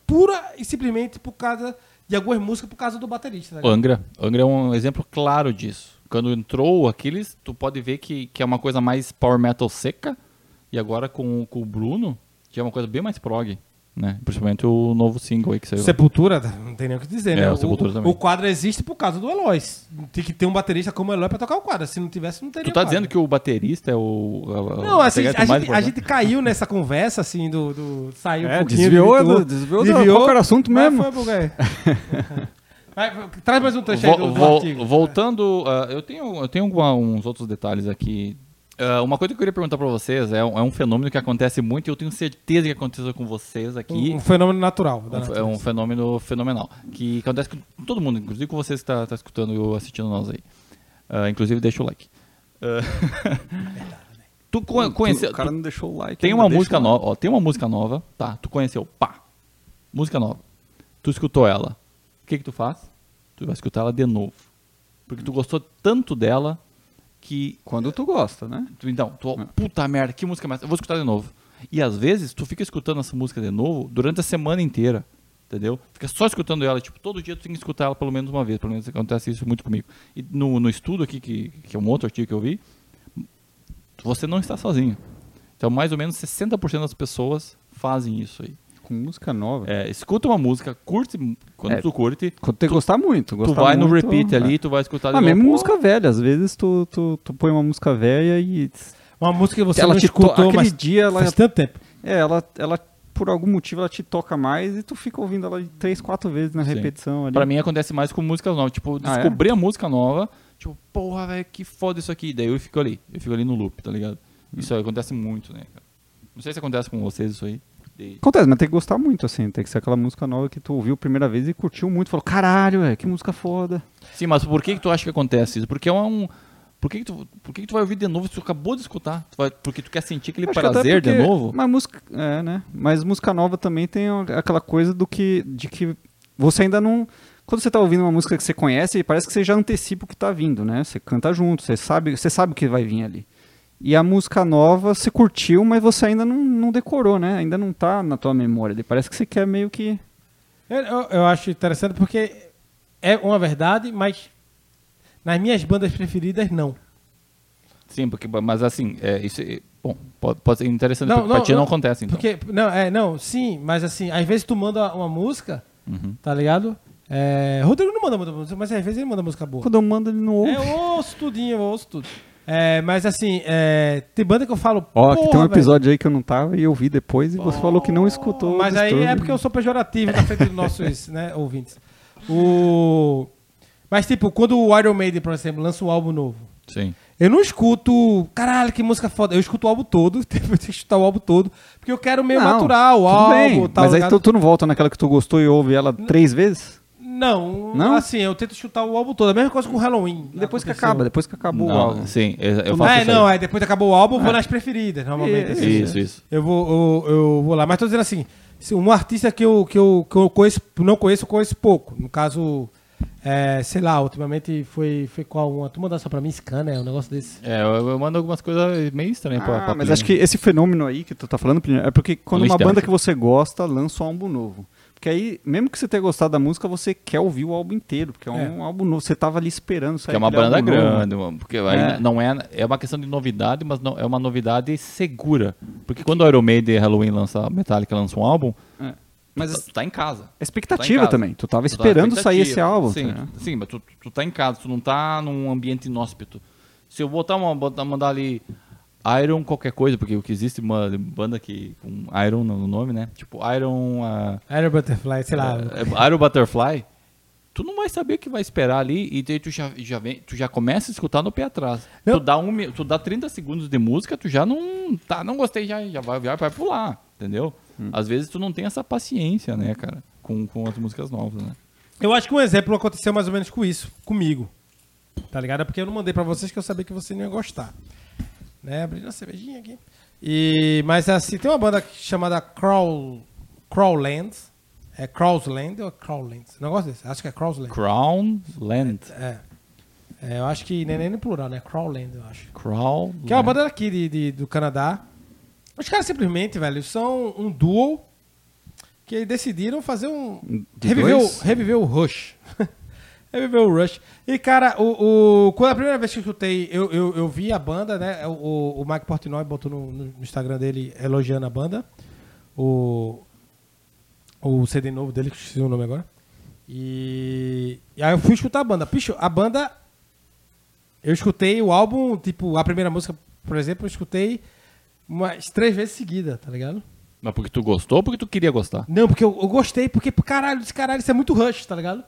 [SPEAKER 1] pura e simplesmente por causa de algumas músicas por causa do baterista. Tá?
[SPEAKER 3] Angra. Angra é um exemplo claro disso. Quando entrou aqueles, tu pode ver que, que é uma coisa mais power metal seca. E agora com, com o Bruno, que é uma coisa bem mais prog. Né? Principalmente o novo single aí que saiu.
[SPEAKER 1] Sepultura, não tem nem o que dizer,
[SPEAKER 3] É,
[SPEAKER 1] né?
[SPEAKER 3] o Sepultura também.
[SPEAKER 1] o quadro existe por causa do Eloy. Tem que ter um baterista como o Eloy pra tocar o quadro. Se não tivesse, não teria
[SPEAKER 3] Tu tá
[SPEAKER 1] quadro.
[SPEAKER 3] dizendo que o baterista é o. o-
[SPEAKER 1] Não,
[SPEAKER 3] o
[SPEAKER 1] assim, a
[SPEAKER 3] mais
[SPEAKER 1] gente, a gente caiu nessa conversa, assim, do. do saiu um
[SPEAKER 2] É,
[SPEAKER 1] pouquinho.
[SPEAKER 2] desviou
[SPEAKER 1] do-
[SPEAKER 2] do- desviou do- qual que era o assunto
[SPEAKER 1] Mas
[SPEAKER 2] mesmo?
[SPEAKER 1] Foi, Bugai. [laughs] Vai, traz mais um trecho aí do, do
[SPEAKER 3] vol-
[SPEAKER 1] artigo.
[SPEAKER 3] voltando, ah, eu tenho, eu tenho alguma- uns outros detalhes aqui. Ah, uma coisa que eu queria perguntar pra vocês é um, é um fenômeno que acontece muito e eu tenho certeza que aconteceu com vocês aqui.
[SPEAKER 1] Um, um fenômeno natural. da
[SPEAKER 3] Um é um fenômeno fenomenal. Que acontece com todo mundo, inclusive com vocês que tá, tá escutando e assistindo nós aí. Ah, inclusive, deixa o like. [laughs] Tu co- conheceu.
[SPEAKER 2] O cara
[SPEAKER 3] tu-
[SPEAKER 2] não deixou o like.
[SPEAKER 3] tem uma música nova, ó, tem uma música nova, tá? Tu conheceu, pá. Música nova. Tu escutou ela. O que que tu faz? Tu vai escutar ela de novo. Porque tu gostou tanto dela que
[SPEAKER 2] Quando tu gosta, né?
[SPEAKER 3] Tu, então, tu, puta merda, que música mais. Eu vou escutar de novo. E às vezes tu fica escutando essa música de novo durante a semana inteira. Entendeu? Fica só escutando ela, tipo, todo dia tu tem que escutar ela pelo menos uma vez. Pelo menos acontece isso muito comigo. E no, no estudo aqui, que, que é um outro artigo que eu vi, você não está sozinho. Então, mais ou menos 60% das pessoas fazem isso aí.
[SPEAKER 2] Com música nova.
[SPEAKER 3] É, escuta uma música, curte, quando
[SPEAKER 2] É.
[SPEAKER 3] tu curte,
[SPEAKER 2] Quando tem que gostar muito.
[SPEAKER 3] tu
[SPEAKER 2] gostar
[SPEAKER 3] vai no
[SPEAKER 2] muito,
[SPEAKER 3] repeat
[SPEAKER 2] é.
[SPEAKER 3] ali, tu vai escutar de
[SPEAKER 2] Ah,
[SPEAKER 3] novo,
[SPEAKER 2] mesmo música velha. Às vezes tu, tu, tu põe uma música velha e.
[SPEAKER 1] Uma música que você
[SPEAKER 2] ela
[SPEAKER 1] não
[SPEAKER 2] te to...
[SPEAKER 1] escutou,
[SPEAKER 2] Aquele
[SPEAKER 1] mas
[SPEAKER 2] dia ela,
[SPEAKER 1] faz tanto tempo.
[SPEAKER 2] é, ela, ela, por algum motivo, ela te toca mais e tu fica ouvindo ela de três, quatro vezes na
[SPEAKER 3] Sim.
[SPEAKER 2] repetição ali.
[SPEAKER 3] Pra mim acontece mais com músicas novas. Tipo,
[SPEAKER 2] Ah, é?
[SPEAKER 3] descobrir a música nova, tipo, porra, velho, que foda isso aqui. Daí eu fico ali, eu fico ali no loop, tá ligado?
[SPEAKER 2] Hum.
[SPEAKER 3] Isso aí acontece muito, né, cara? Não sei se acontece com vocês isso aí. E-
[SPEAKER 2] Acontece, mas tem que gostar muito, assim. Tem que ser aquela música nova que tu ouviu a primeira vez e curtiu muito. Falou, caralho, velho, que música foda.
[SPEAKER 3] Sim, mas por que, que tu acha que acontece isso? Porque é um. Por que, que tu, por que, que tu vai ouvir de novo se tu acabou de escutar? Tu vai- porque tu quer sentir aquele
[SPEAKER 2] Acho
[SPEAKER 3] prazer de
[SPEAKER 2] porque-
[SPEAKER 3] novo?
[SPEAKER 2] Mas música, é, né? Mas música nova também tem aquela coisa do que de que você ainda não quando você tá ouvindo uma música que você conhece, parece que você já antecipa o que tá vindo, né? Você canta junto, você sabe, você sabe o que vai vir ali. E a música nova você curtiu, mas você ainda não, não decorou, né? Ainda não tá na tua memória. Parece que você quer meio que
[SPEAKER 1] Eu, eu, acho interessante porque é uma verdade, mas nas minhas bandas preferidas, não.
[SPEAKER 3] Sim, porque, mas assim, é, isso, é- bom, pode, pode ser interessante,
[SPEAKER 1] Não,
[SPEAKER 3] porque pra
[SPEAKER 1] não,
[SPEAKER 3] ti não
[SPEAKER 1] não,
[SPEAKER 3] acontece, então.
[SPEAKER 1] Porque, não, é, não, sim, mas assim, às vezes tu manda uma música,
[SPEAKER 3] Uhum.
[SPEAKER 1] tá ligado? É, Rodrigo não manda muita música, mas às vezes ele manda música boa.
[SPEAKER 2] quando eu mando ele não ouve.
[SPEAKER 1] É, eu ouço tudinho, eu ouço tudo. É, mas assim, é, tem banda que eu falo.
[SPEAKER 2] Ó, aqui tem um episódio aí que eu não tava e eu vi depois e você falou que não escutou.
[SPEAKER 1] Mas aí é porque eu sou pejorativo na frente dos nossos né, ouvintes. O... Mas, tipo, quando o Iron Maiden, por exemplo, lança um álbum novo,
[SPEAKER 3] Sim.
[SPEAKER 1] eu não escuto, caralho, que música foda. Eu escuto o álbum todo, [laughs] tenho que escutar o álbum todo, porque eu quero meio
[SPEAKER 2] Não,
[SPEAKER 1] natural o álbum
[SPEAKER 2] bem,
[SPEAKER 1] tal.
[SPEAKER 2] Mas aí
[SPEAKER 1] ligado?
[SPEAKER 2] tu, tu não volta naquela que tu gostou e ouve ela três vezes?
[SPEAKER 1] Não,
[SPEAKER 2] Não?
[SPEAKER 1] assim, eu tento chutar o álbum todo. A mesma coisa com o Halloween.
[SPEAKER 2] Depois que
[SPEAKER 1] aconteceu.
[SPEAKER 2] acaba, depois que acabou o
[SPEAKER 3] Não,
[SPEAKER 2] álbum.
[SPEAKER 3] sim, eu, eu faço
[SPEAKER 1] É,
[SPEAKER 3] isso
[SPEAKER 1] não, aí depois que acabou o álbum, eu vou nas preferidas, normalmente.
[SPEAKER 2] Isso,
[SPEAKER 1] assim.
[SPEAKER 3] Isso, isso.
[SPEAKER 1] Eu vou, eu, eu vou lá. Mas tô dizendo assim, se um artista que eu, que eu, que eu conheço, não conheço, eu conheço pouco. No caso, é, sei lá, ultimamente foi, foi qual uma? Tu mandou só pra mim, Scanner, um negócio desse.
[SPEAKER 3] É, eu, eu mando algumas coisas meio estranhas pra,
[SPEAKER 2] Ah,
[SPEAKER 3] pra
[SPEAKER 2] mas
[SPEAKER 3] Plínio.
[SPEAKER 2] acho que esse fenômeno aí que tu tá falando, Plínio, é porque quando
[SPEAKER 3] Luiz
[SPEAKER 2] uma banda que você gosta lança um álbum novo. Porque aí, mesmo que você tenha gostado da música, você quer ouvir o álbum inteiro, porque é um álbum novo. Você tava ali esperando sair
[SPEAKER 3] Que é uma banda grande, mano, porque
[SPEAKER 2] É.
[SPEAKER 3] não é, é uma questão de novidade, mas não, é uma novidade segura. Porque quando o Iron Maiden e Halloween lança, Metallica lança um álbum,
[SPEAKER 2] É.
[SPEAKER 3] mas
[SPEAKER 2] Mas
[SPEAKER 3] tu tá em casa.
[SPEAKER 2] é
[SPEAKER 3] Tu tá em
[SPEAKER 2] expectativa
[SPEAKER 3] casa.
[SPEAKER 2] também. Tu tava
[SPEAKER 3] Tu tá
[SPEAKER 2] esperando sair esse
[SPEAKER 3] expectativa.
[SPEAKER 2] álbum.
[SPEAKER 3] Sim,
[SPEAKER 2] tá ligado?
[SPEAKER 3] sim mas tu, tu tá em casa, tu não tá num ambiente inóspito. Se eu botar uma, botar, mandar ali Iron qualquer coisa, porque o que existe uma banda que com Iron no nome, né? Tipo Iron, ah,
[SPEAKER 1] Aero Butterfly, sei lá.
[SPEAKER 3] é, Iron Butterfly, tu não vai saber o que vai esperar ali e daí tu já, já vem, tu já começa a escutar no pé atrás.
[SPEAKER 1] Não.
[SPEAKER 3] Tu dá um, tu dá 30 segundos de música, tu já não tá, não gostei já, já vai, vai pular, entendeu?
[SPEAKER 2] Hum.
[SPEAKER 3] Às vezes tu não tem essa paciência, né, cara, com, com as músicas novas, né?
[SPEAKER 1] Eu acho que um exemplo aconteceu mais ou menos com isso, comigo. Tá ligado? É porque eu não mandei pra vocês que eu sabia que você não ia gostar. Né? Abrindo cervejinha aqui. E, mas assim, tem uma banda chamada Crawl, Crawland. É Crawsland ou é Crawland? Um negócio desse. Acho que é Crawsland.
[SPEAKER 3] Crown Land.
[SPEAKER 1] É. É, eu acho que nem, nem no plural, né? Crawland, eu acho.
[SPEAKER 3] Crown
[SPEAKER 1] Que é uma banda daqui de, de- do Canadá. Os caras simplesmente, velho, são um duo que decidiram fazer um.
[SPEAKER 2] De
[SPEAKER 1] Reviver o, reviver o Rush. [laughs] reviver o Rush. E, cara, o, o- quando a primeira vez que eu escutei, eu, eu, eu vi a banda, né? O, o Mike Portnoy botou no, no Instagram dele elogiando a banda. O, o CD novo dele, que esqueci o nome agora. E, e aí eu fui escutar a banda. Bicho, a banda. Eu escutei o álbum, tipo, a primeira música, por exemplo, eu escutei umas três vezes seguida, tá ligado?
[SPEAKER 3] Mas porque tu gostou ou porque tu queria gostar?
[SPEAKER 1] Não, porque eu, eu gostei, porque, caralho, esse caralho, isso é muito rush, tá ligado?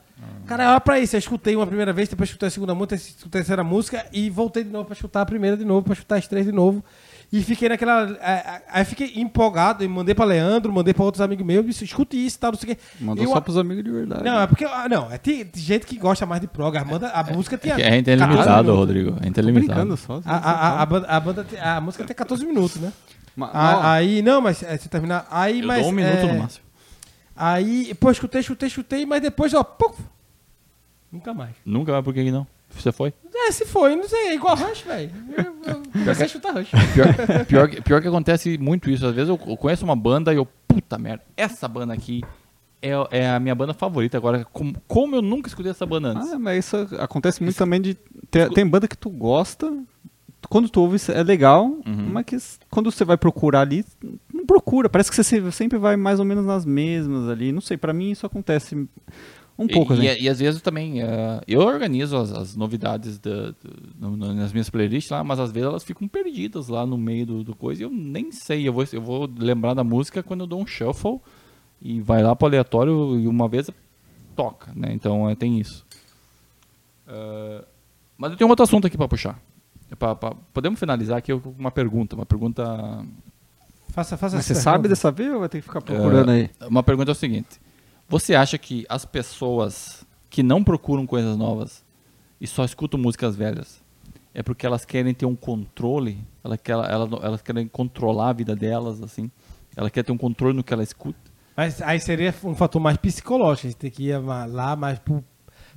[SPEAKER 1] Cara, olha pra isso, eu escutei uma primeira vez, depois escutei a segunda música, escutei a terceira música e voltei de novo pra escutar a primeira de novo, pra escutar as três de novo. E fiquei naquela. é, é, Aí fiquei empolgado e mandei pra Leandro, mandei pra outros amigos meus, disse, escute isso e tal, não sei o quê.
[SPEAKER 2] Mandou
[SPEAKER 1] Eu-
[SPEAKER 2] só pros amigos de verdade.
[SPEAKER 1] Não, é porque. ah, Não, é, tem, tem gente que gosta mais de prog. A, banda, a música tinha.
[SPEAKER 3] É a gente é
[SPEAKER 1] 14
[SPEAKER 3] limitado. Rodrigo. A gente é
[SPEAKER 2] Tô
[SPEAKER 3] limitado.
[SPEAKER 2] brincando só.
[SPEAKER 1] A, a, a, a banda, a, banda tem- a música tem 14 minutos, né?
[SPEAKER 2] Ma-
[SPEAKER 1] A- aí, não, mas é, se terminar. Aí,
[SPEAKER 3] Eu
[SPEAKER 1] mas.
[SPEAKER 3] dou um minuto
[SPEAKER 1] é,
[SPEAKER 3] no máximo.
[SPEAKER 1] Aí, pô, escutei, escutei, escutei, mas depois, ó, puf, nunca mais.
[SPEAKER 3] Nunca, mas por que não? Você foi?
[SPEAKER 1] É, se foi, não sei, é igual Rush, velho. Eu- [laughs] Comecei a chutar Rush.
[SPEAKER 3] Pior, [laughs] pior, que- pior que acontece muito isso. Às vezes eu, eu conheço uma banda e eu, puta merda, essa banda aqui é, é a minha banda favorita. Agora, como, como eu nunca escutei essa banda antes?
[SPEAKER 2] Ah, mas isso acontece muito também de. Tem, tem banda que tu gosta, quando tu ouve é legal,
[SPEAKER 3] Uhum.
[SPEAKER 2] mas que quando você vai procurar ali, não procura. Parece que você se- sempre vai mais ou menos nas mesmas ali. Não sei, pra mim isso acontece um pouco,
[SPEAKER 3] e,
[SPEAKER 2] assim.
[SPEAKER 3] e, e às vezes também, eh, eu organizo as, as novidades da- do- no- nas minhas playlists lá, mas às vezes elas ficam perdidas lá no meio do, do coisa e eu nem sei. Eu vou, eu vou lembrar da música quando eu dou um shuffle e vai lá pro aleatório e uma vez toca, né? Então é, tem isso. Eh, mas eu tenho outro assunto aqui pra puxar. É pra- pra- podemos finalizar aqui com uma pergunta, uma pergunta
[SPEAKER 1] Faça, faça
[SPEAKER 2] Mas você sabe
[SPEAKER 1] pergunta.
[SPEAKER 2] dessa vez ou vai ter que ficar procurando aí?
[SPEAKER 3] Uma pergunta é o seguinte: Você acha que as pessoas que não procuram coisas novas e só escutam músicas velhas é porque elas querem ter um controle? Ela quer, ela, elas querem controlar a vida delas, assim? Ela quer ter um controle no que ela escuta?
[SPEAKER 1] Mas aí seria um fator mais psicológico. A gente tem que ir lá mais pro.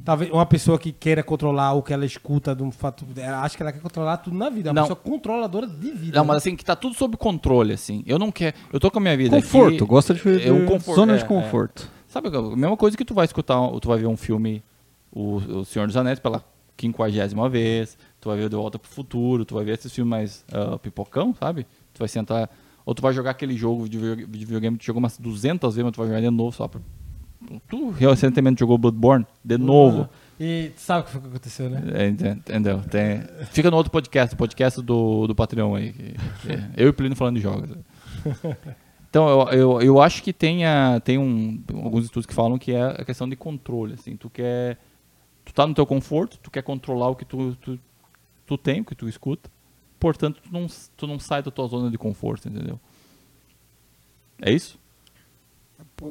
[SPEAKER 1] Talvez uma pessoa que queira controlar o que ela escuta de um fato. Ela acha que ela quer controlar tudo na vida. É uma
[SPEAKER 3] Não.
[SPEAKER 1] pessoa controladora de vida.
[SPEAKER 3] Não,
[SPEAKER 1] né?
[SPEAKER 3] mas assim, que tá tudo sob controle, assim. Eu não quero. Eu tô com a minha vida
[SPEAKER 2] Conforto,
[SPEAKER 3] aqui.
[SPEAKER 2] gosta de,
[SPEAKER 3] é um
[SPEAKER 2] de
[SPEAKER 3] conforto,
[SPEAKER 2] zona
[SPEAKER 3] é,
[SPEAKER 2] de conforto.
[SPEAKER 3] Sabe, a mesma coisa que tu vai escutar, tu vai ver um filme, o, o Senhor dos Anéis, pela quinquagésima vez, tu vai ver De Volta pro Futuro, tu vai ver esses filmes mais ah, pipocão, sabe? Tu vai sentar, ou tu vai jogar aquele jogo de videogame que tu jogou umas 200 vezes, mas tu vai jogar de novo só pra... Tu recentemente jogou Bloodborne de novo.
[SPEAKER 1] E tu sabe o que foi que aconteceu, né?
[SPEAKER 3] É, ente- entendeu? Tem- fica no outro podcast, o podcast do, do Patreon aí. que- que eu e o Plínio falando de jogos. [laughs] Então, eu, eu, eu acho que tem, a- tem um, alguns estudos que falam que é a questão de controle. Assim, tu quer. Tu tá no teu conforto, tu quer controlar o que tu, tu, tu tem, o que tu escuta. Portanto, tu não, tu não sai da tua zona de conforto, entendeu? É isso?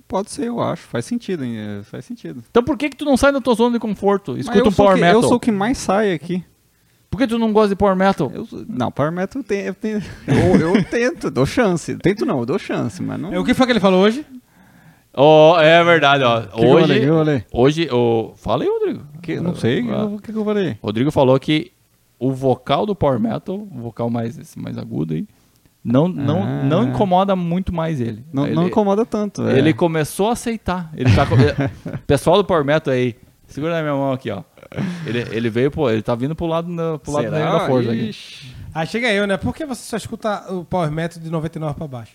[SPEAKER 2] Pode ser, eu acho. Faz sentido, hein? É, Faz sentido.
[SPEAKER 3] Então por que, que tu não sai da tua zona de conforto? Escuta um power
[SPEAKER 2] que-
[SPEAKER 3] metal.
[SPEAKER 2] Eu sou o que mais sai aqui.
[SPEAKER 3] Por que tu não gosta de power metal?
[SPEAKER 2] Eu não, Power Metal eu, tenho, eu, tenho- [laughs] eu, eu tento, dou chance. Tento não, eu dou chance, mas não.
[SPEAKER 1] É, O que foi que ele falou hoje?
[SPEAKER 3] Oh, é verdade, ó.
[SPEAKER 2] que
[SPEAKER 3] hoje,
[SPEAKER 2] Que eu falei?
[SPEAKER 3] hoje, o fala aí, Rodrigo.
[SPEAKER 2] Que, não sei
[SPEAKER 3] Ah.
[SPEAKER 2] o que, que eu falei.
[SPEAKER 3] Rodrigo falou que o vocal do power metal, o vocal mais esse mais agudo aí, não, não,
[SPEAKER 2] Ah.
[SPEAKER 3] não incomoda muito mais ele.
[SPEAKER 2] Não,
[SPEAKER 3] ele,
[SPEAKER 2] não incomoda tanto. é.
[SPEAKER 3] Ele começou a aceitar. Ele tá com- [laughs] pessoal do power metal aí, segura na minha mão aqui, ó. Ele, ele veio, pô, ele tá vindo pro lado, na- pro lado da força aqui.
[SPEAKER 1] Aí chega eu, né? Por que você só escuta o Power Metal de 99 pra baixo?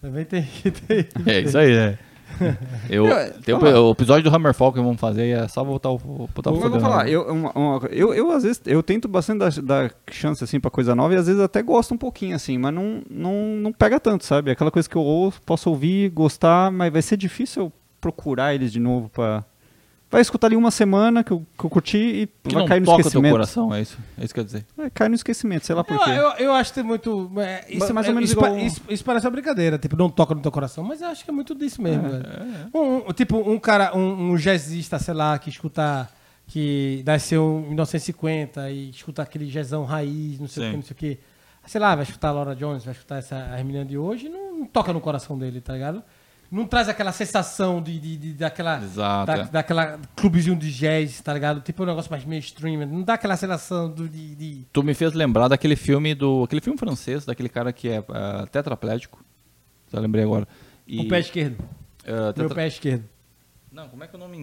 [SPEAKER 1] Também tem [laughs] que ter.
[SPEAKER 3] É isso aí, né? [laughs] Eu,
[SPEAKER 2] Eu-
[SPEAKER 3] tem o, episódio do Hammerfall que vamos fazer é só voltar o, botar o
[SPEAKER 2] Mas eu vou
[SPEAKER 3] fodendo.
[SPEAKER 2] falar, eu, uma- uma- eu, eu às vezes eu tento bastante dar, dar chance assim pra coisa nova e às vezes até gosto um pouquinho assim, mas não, não, não pega tanto, sabe? Aquela coisa que eu ouço, posso ouvir, gostar, mas vai ser difícil eu procurar eles de novo pra. Vai escutar ali uma semana que eu, que eu curti e
[SPEAKER 3] que
[SPEAKER 2] vai
[SPEAKER 3] não
[SPEAKER 2] cair no
[SPEAKER 3] toca o teu
[SPEAKER 2] esquecimento.
[SPEAKER 3] coração, é isso? É isso que eu dizer.
[SPEAKER 2] Vai cair no esquecimento, sei lá por
[SPEAKER 1] Eu,
[SPEAKER 2] quê.
[SPEAKER 1] eu, eu acho que tem muito. é, isso,
[SPEAKER 2] Mas mais ou menos
[SPEAKER 1] isso,
[SPEAKER 2] igual-
[SPEAKER 1] pa- isso, isso parece uma brincadeira, tipo, não toca no teu coração, mas eu acho que é muito disso mesmo, velho.
[SPEAKER 2] É,
[SPEAKER 1] Um, um- tipo, um cara, um, um jazzista, sei lá, que escuta. que nasceu em 1950 e escuta aquele jazzão raiz, não sei o
[SPEAKER 3] Sim.
[SPEAKER 1] que, não sei o que. Sei lá, vai escutar a Laura Jones, vai escutar essa a menina de hoje, não, não toca no coração dele, tá ligado? Não traz aquela sensação de, de, de- daquela.
[SPEAKER 3] Exato,
[SPEAKER 1] da-
[SPEAKER 3] é.
[SPEAKER 1] daquela clubezinho de jazz, tá ligado? Tipo um negócio mais mainstream. Não dá aquela sensação do, de, de-
[SPEAKER 3] Tu me fez lembrar daquele filme do. aquele filme francês, daquele cara que é ah, tetraplégico. Já lembrei agora. E,
[SPEAKER 1] o pé esquerdo. Meu
[SPEAKER 3] tetra-
[SPEAKER 1] pé esquerdo.
[SPEAKER 3] Não, como é que é o nome em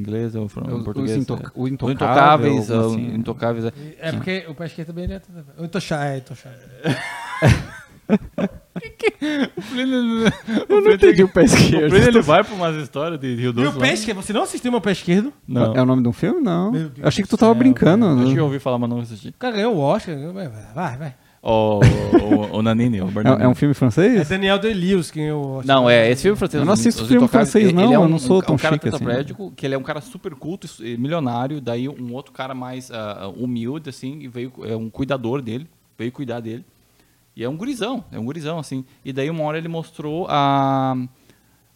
[SPEAKER 3] inglês ou em
[SPEAKER 2] os
[SPEAKER 3] português?
[SPEAKER 2] into-
[SPEAKER 3] É.
[SPEAKER 2] o
[SPEAKER 3] intocáveis. ah,
[SPEAKER 2] assim.
[SPEAKER 3] intocáveis é.
[SPEAKER 1] É porque o pé esquerdo também é. [laughs] é, tô chato.
[SPEAKER 3] Eu
[SPEAKER 2] não entendi o pé
[SPEAKER 3] O
[SPEAKER 2] esquerdo.
[SPEAKER 3] Plínio, ele vai pra umas histórias de Rio
[SPEAKER 1] Meu
[SPEAKER 3] Doce.
[SPEAKER 1] pé
[SPEAKER 3] lá.
[SPEAKER 1] esquerdo, você não assistiu meu pé esquerdo?
[SPEAKER 3] Não.
[SPEAKER 2] É o nome de um filme? Não. Eu achei que tu tava
[SPEAKER 1] céu,
[SPEAKER 2] brincando.
[SPEAKER 3] Acho
[SPEAKER 2] né?
[SPEAKER 3] eu ouvi falar, mas não assisti.
[SPEAKER 1] O cara ganhou o Oscar. Vai, vai, vai.
[SPEAKER 3] O, o, o Nanini, o Bernardino.
[SPEAKER 2] É, é um filme
[SPEAKER 1] É
[SPEAKER 2] francês?
[SPEAKER 1] Daniel Day-Lewis que ganhou o Oscar.
[SPEAKER 3] Não, é esse filme francês.
[SPEAKER 2] Eu não assisto filme francês,
[SPEAKER 3] ele
[SPEAKER 2] não,
[SPEAKER 3] é
[SPEAKER 2] eu
[SPEAKER 3] um,
[SPEAKER 2] não sou
[SPEAKER 3] um,
[SPEAKER 2] tão
[SPEAKER 3] um cara
[SPEAKER 2] chique assim.
[SPEAKER 3] tetraplégico, que ele é um cara super culto e milionário, daí um outro cara mais ah, humilde, assim, e veio, é um cuidador dele, veio cuidar dele. E é um gurizão, é um gurizão, assim. E daí uma hora ele mostrou a...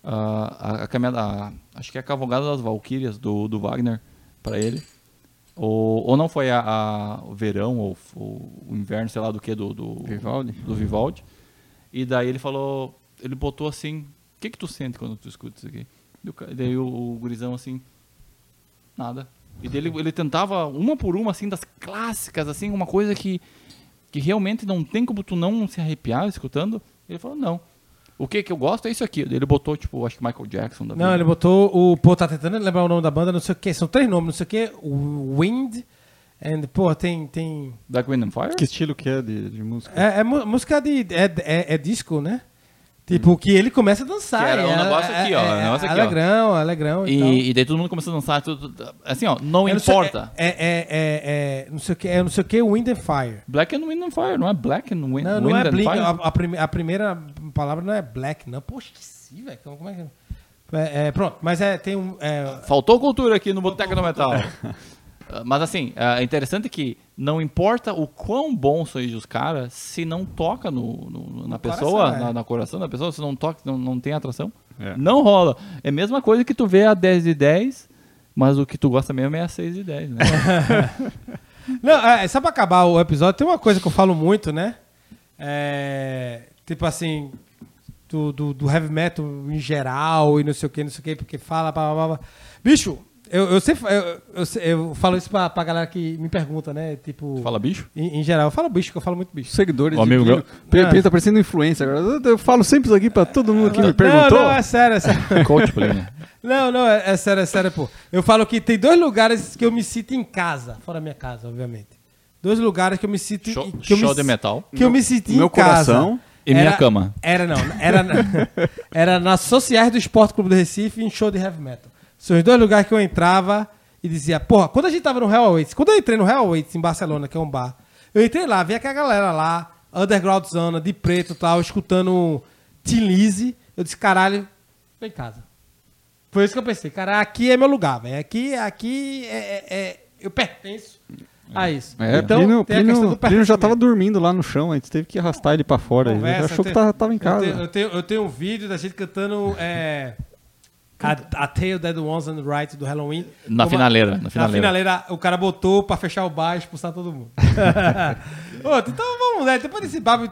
[SPEAKER 3] a, a, caminhada, a- acho que é a Cavalgada das Valquírias, do, do Wagner, pra ele. Ou, ou não foi a, a- o verão, ou, ou o inverno, sei lá do que, do, do
[SPEAKER 2] Vivaldi?
[SPEAKER 3] do Vivaldi. E daí ele falou, ele botou assim, o que que tu sente quando tu escuta isso aqui? E daí o, o gurizão assim, nada. E daí ele, ele tentava uma por uma, assim, das clássicas, assim, uma coisa que, que realmente não tem como tu não se arrepiar escutando. Ele falou, não. O que que eu gosto é isso aqui. Ele botou, tipo, acho que Michael Jackson. Da
[SPEAKER 1] Não,
[SPEAKER 3] vida.
[SPEAKER 1] ele botou o. Pô, tá tentando lembrar o nome da banda, não sei o que. São três nomes, não sei o que. Wind. And, pô, tem. tem
[SPEAKER 3] Black Wind and Fire?
[SPEAKER 2] Que estilo que é de, de música?
[SPEAKER 1] é, é música de. É, é, é disco, né? Tipo, que ele começa a dançar.
[SPEAKER 3] Que era um
[SPEAKER 1] é-
[SPEAKER 3] negócio aqui, ó,
[SPEAKER 1] é-
[SPEAKER 3] um negócio aqui, ó.
[SPEAKER 1] alegrão, alegrão e.
[SPEAKER 3] E, e daí todo mundo começou a dançar. Tudo, tudo- assim, ó, não
[SPEAKER 1] sei-
[SPEAKER 3] importa.
[SPEAKER 1] É, é, é, é, não sei o que, é não sei o que, Wind and Fire.
[SPEAKER 3] Black and Wind and Fire, não é Black and Wind,
[SPEAKER 1] Não,
[SPEAKER 3] Wind
[SPEAKER 1] não é
[SPEAKER 3] and
[SPEAKER 1] Blink,
[SPEAKER 3] Fire?
[SPEAKER 1] a, a prime- a primeira palavra não é black, não. Poxa, esqueci, velho. Como é que... É, é, pronto, mas é, tem um... é,
[SPEAKER 3] Faltou cultura aqui no Boteco do Metal. [laughs] Ah, Mas assim, é interessante que não importa o quão bom seja os caras, se não toca no, no- na
[SPEAKER 1] No
[SPEAKER 3] pessoa,
[SPEAKER 1] coração, é.
[SPEAKER 3] na, na coração da pessoa, se não toca, não, não tem atração,
[SPEAKER 2] É.
[SPEAKER 3] não rola. É a mesma coisa que tu vê a 10 de 10, mas o que tu gosta mesmo é a 6 de 10, né? [laughs]
[SPEAKER 1] Não, é, só pra acabar o episódio, tem uma coisa que eu falo muito, né? É, tipo assim, do, do, do heavy metal em geral e não sei o que, não sei o que, porque fala, blá, blá, blá. Bicho, eu, eu sempre eu, eu, eu falo isso pra, pra galera que me pergunta, né? Tipo,
[SPEAKER 3] Fala bicho?
[SPEAKER 1] em, em geral, eu falo bicho, que eu falo muito bicho.
[SPEAKER 2] Seguidores
[SPEAKER 3] O amigo meu.
[SPEAKER 2] Plínio
[SPEAKER 1] Ah.
[SPEAKER 2] Tá parecendo influência agora. Eu, eu falo sempre isso aqui pra todo mundo que me
[SPEAKER 1] Não,
[SPEAKER 2] perguntou.
[SPEAKER 1] não, é sério, é sério. [laughs]
[SPEAKER 3] Coach Plínio.
[SPEAKER 1] Não, não, é, é sério, é sério, pô. Eu falo que tem dois lugares que eu me sinto em casa, fora minha casa, obviamente. Dois lugares que eu me sinto
[SPEAKER 3] Show,
[SPEAKER 1] que eu me
[SPEAKER 3] show de metal.
[SPEAKER 1] que eu me senti
[SPEAKER 2] Meu
[SPEAKER 1] em casa.
[SPEAKER 2] coração
[SPEAKER 3] e minha
[SPEAKER 1] Era-
[SPEAKER 3] cama.
[SPEAKER 1] Era não, era na, [laughs] era nas sociais do Esporte Clube do Recife e em show de heavy metal. São os dois lugares que eu entrava e dizia, porra, quando a gente tava no Real Awaits, quando eu entrei no Real Awaits em Barcelona, que é um bar, eu entrei lá, vi aquela galera lá, underground zona, de preto e tal, escutando Tim Lizzy, eu disse, caralho, tô em casa. Foi isso que eu pensei, cara, aqui é meu lugar, velho. Aqui, aqui é, é- é- eu pertenço a isso.
[SPEAKER 2] É,
[SPEAKER 1] então,
[SPEAKER 2] Plínio,
[SPEAKER 1] tem a questão
[SPEAKER 2] Plínio,
[SPEAKER 1] do
[SPEAKER 2] Plínio já tava dormindo lá no chão, a gente teve que arrastar ele pra fora. Ele
[SPEAKER 1] Conversa,
[SPEAKER 2] achou
[SPEAKER 1] eu
[SPEAKER 2] que
[SPEAKER 1] tenho-
[SPEAKER 2] tava, tava em
[SPEAKER 1] eu
[SPEAKER 2] casa.
[SPEAKER 1] tenho- Eu tenho, eu tenho um vídeo da gente cantando é, a, a Tale Dead Ones and Right do Halloween.
[SPEAKER 3] Na
[SPEAKER 1] Como-
[SPEAKER 3] finaleira, na
[SPEAKER 1] Na
[SPEAKER 3] finaleira.
[SPEAKER 1] finaleira, o cara botou pra fechar o bar e expulsar todo mundo. [laughs] Outro, então vamos, né? Depois desse papo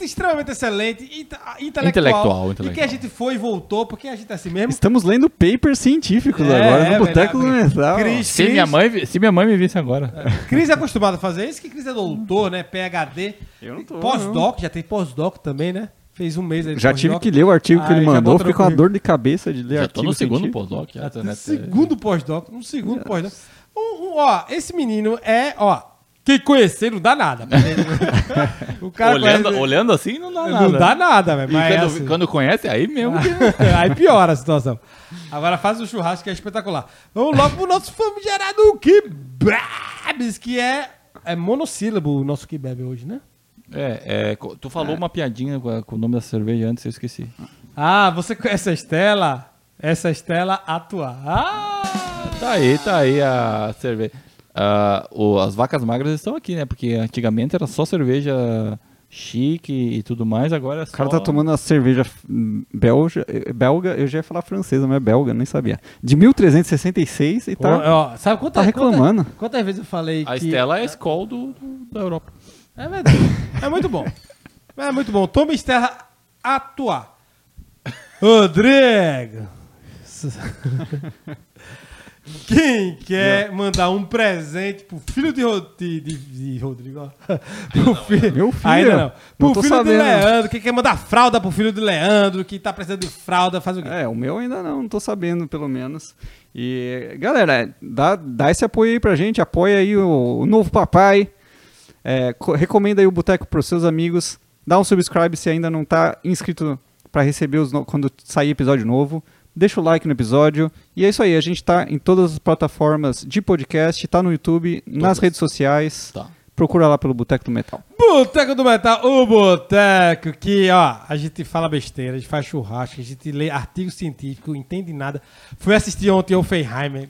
[SPEAKER 1] extremamente excelente, inte- intelectual,
[SPEAKER 3] Intelectual,
[SPEAKER 1] E
[SPEAKER 3] intelectual.
[SPEAKER 1] que a gente foi e voltou, porque a gente é assim mesmo.
[SPEAKER 2] Estamos lendo papers científicos
[SPEAKER 1] É,
[SPEAKER 2] agora
[SPEAKER 1] é
[SPEAKER 2] no Boteco. Metal.
[SPEAKER 1] Cris-
[SPEAKER 3] Se minha, mãe, se minha mãe me visse agora.
[SPEAKER 1] Cris é acostumado a fazer isso, que Cris é doutor, né? PHD.
[SPEAKER 2] Eu não tô,
[SPEAKER 1] Pós-doc, já tem pós-doc também, né? Fez um mês aí
[SPEAKER 2] Já tive que ler o artigo que
[SPEAKER 1] Ah,
[SPEAKER 2] ele
[SPEAKER 1] já
[SPEAKER 2] mandou,
[SPEAKER 1] botou
[SPEAKER 2] fiquei com uma
[SPEAKER 1] no
[SPEAKER 2] dor de cabeça de ler
[SPEAKER 3] Já
[SPEAKER 2] artigo
[SPEAKER 3] tô no segundo
[SPEAKER 2] científico.
[SPEAKER 3] pós-doc. já,
[SPEAKER 1] Um
[SPEAKER 3] né?
[SPEAKER 1] segundo pós-doc, um segundo pós-doc. Um- um, ó, esse menino é, ó, quem conhecer não dá nada. [laughs] o cara
[SPEAKER 3] Olhando,
[SPEAKER 1] conhece-
[SPEAKER 3] olhando assim não dá
[SPEAKER 1] não
[SPEAKER 3] nada.
[SPEAKER 1] dá nada, velho. Mas é
[SPEAKER 3] quando,
[SPEAKER 1] assim.
[SPEAKER 3] quando conhece, aí mesmo que... [laughs]
[SPEAKER 1] Aí piora a situação. Agora faz o churrasco que é espetacular. Vamos logo pro nosso famigerado Kibabs, que é, é monossílabo o nosso Kibab hoje, né?
[SPEAKER 3] É, é, tu falou uma piadinha com, a- com o nome da cerveja antes, eu esqueci.
[SPEAKER 1] Ah, você conhece a Estela? Essa Estela atuar. Ah!
[SPEAKER 3] Tá aí, tá aí a cerveja. Ah, o- as vacas magras estão aqui, né? Porque antigamente era só cerveja chique e tudo mais, agora é só...
[SPEAKER 2] O cara tá tomando uma cerveja hum, belga, eh, belga, eu já ia falar francesa, mas é belga, nem sabia. De 1366 e tá,
[SPEAKER 1] Ó, ó, sabe quanta,
[SPEAKER 2] tá reclamando.
[SPEAKER 1] Quantas, quantas vezes eu falei
[SPEAKER 3] A
[SPEAKER 1] que...
[SPEAKER 3] Estela é a Skol do, do- da Europa.
[SPEAKER 1] É verdade. É muito bom. É muito bom. Toma Estela atuar. Rodrigo. Quem quer mandar um presente pro filho de, Ro- de, de- de Rodrigo? Pro filho,
[SPEAKER 2] Meu filho?
[SPEAKER 1] Ainda não.
[SPEAKER 2] Não
[SPEAKER 1] Pro
[SPEAKER 2] tô
[SPEAKER 1] filho
[SPEAKER 2] sabendo.
[SPEAKER 1] de Leandro. Quem quer mandar fralda pro filho de Leandro, que tá precisando de fralda, faz o quê?
[SPEAKER 2] É, o meu ainda não, não tô sabendo, pelo menos. E, galera, dá, dá esse apoio aí pra gente, apoia aí o, o novo papai. É, co- recomenda aí o Boteco pros seus amigos. Dá um subscribe se ainda não tá inscrito pra receber os no- quando sair episódio novo. Deixa o like no episódio. E é isso aí, a gente tá em todas as plataformas de podcast, tá no YouTube, nas
[SPEAKER 3] Todas.
[SPEAKER 2] redes sociais.
[SPEAKER 3] Tá.
[SPEAKER 2] Procura lá pelo Boteco do Metal.
[SPEAKER 1] Boteco do Metal, o boteco que, ó, a gente fala besteira, a gente faz churrasco, a gente lê artigo científico, entende nada. Fui assistir ontem Oppenheimer,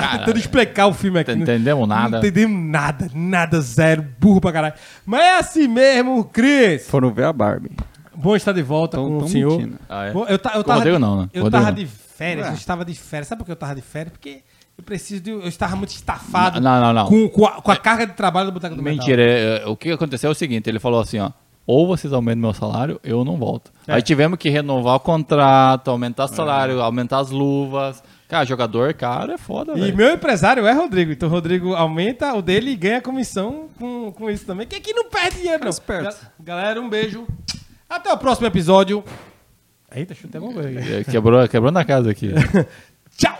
[SPEAKER 1] tá
[SPEAKER 3] Caralho.
[SPEAKER 1] tentando explicar o filme aqui.
[SPEAKER 3] Não entendemos nada.
[SPEAKER 1] Não entendemos nada, nada, zero, burro pra caralho. Mas é assim mesmo, Cris.
[SPEAKER 2] Foram ver a Barbie.
[SPEAKER 1] Bom estar de volta
[SPEAKER 2] Tão-
[SPEAKER 1] com
[SPEAKER 2] tão
[SPEAKER 1] o senhor.
[SPEAKER 3] Ah, é?
[SPEAKER 1] Bom, Eu, eu tava,
[SPEAKER 3] Rodrigo não, né?
[SPEAKER 1] Eu
[SPEAKER 3] Rodrigo
[SPEAKER 1] tava
[SPEAKER 3] não.
[SPEAKER 1] de férias,
[SPEAKER 2] Ué.
[SPEAKER 1] eu estava de férias. Sabe por que eu tava de férias? Porque eu preciso de. Eu estava muito estafado
[SPEAKER 3] Não, não, não.
[SPEAKER 1] Com, com a, com a carga de trabalho do Boteco do Metal.
[SPEAKER 3] Mentira, é, é, o que aconteceu é o seguinte, ele falou assim, ó, ou vocês aumentam meu salário, eu não volto.
[SPEAKER 1] É.
[SPEAKER 3] Aí tivemos que renovar o contrato, aumentar o salário, aumentar as luvas. Cara, jogador, cara, é foda,
[SPEAKER 1] E
[SPEAKER 3] velho.
[SPEAKER 1] meu empresário é Rodrigo. Então o Rodrigo aumenta o dele e ganha comissão com, com isso também. Que aqui não perde dinheiro, não.
[SPEAKER 2] esperto.
[SPEAKER 1] Ga- Galera, um beijo. Até o próximo episódio. Eita, chutei a mão. velho.
[SPEAKER 3] Quebrou, quebrou na casa aqui. [laughs]
[SPEAKER 1] Tchau!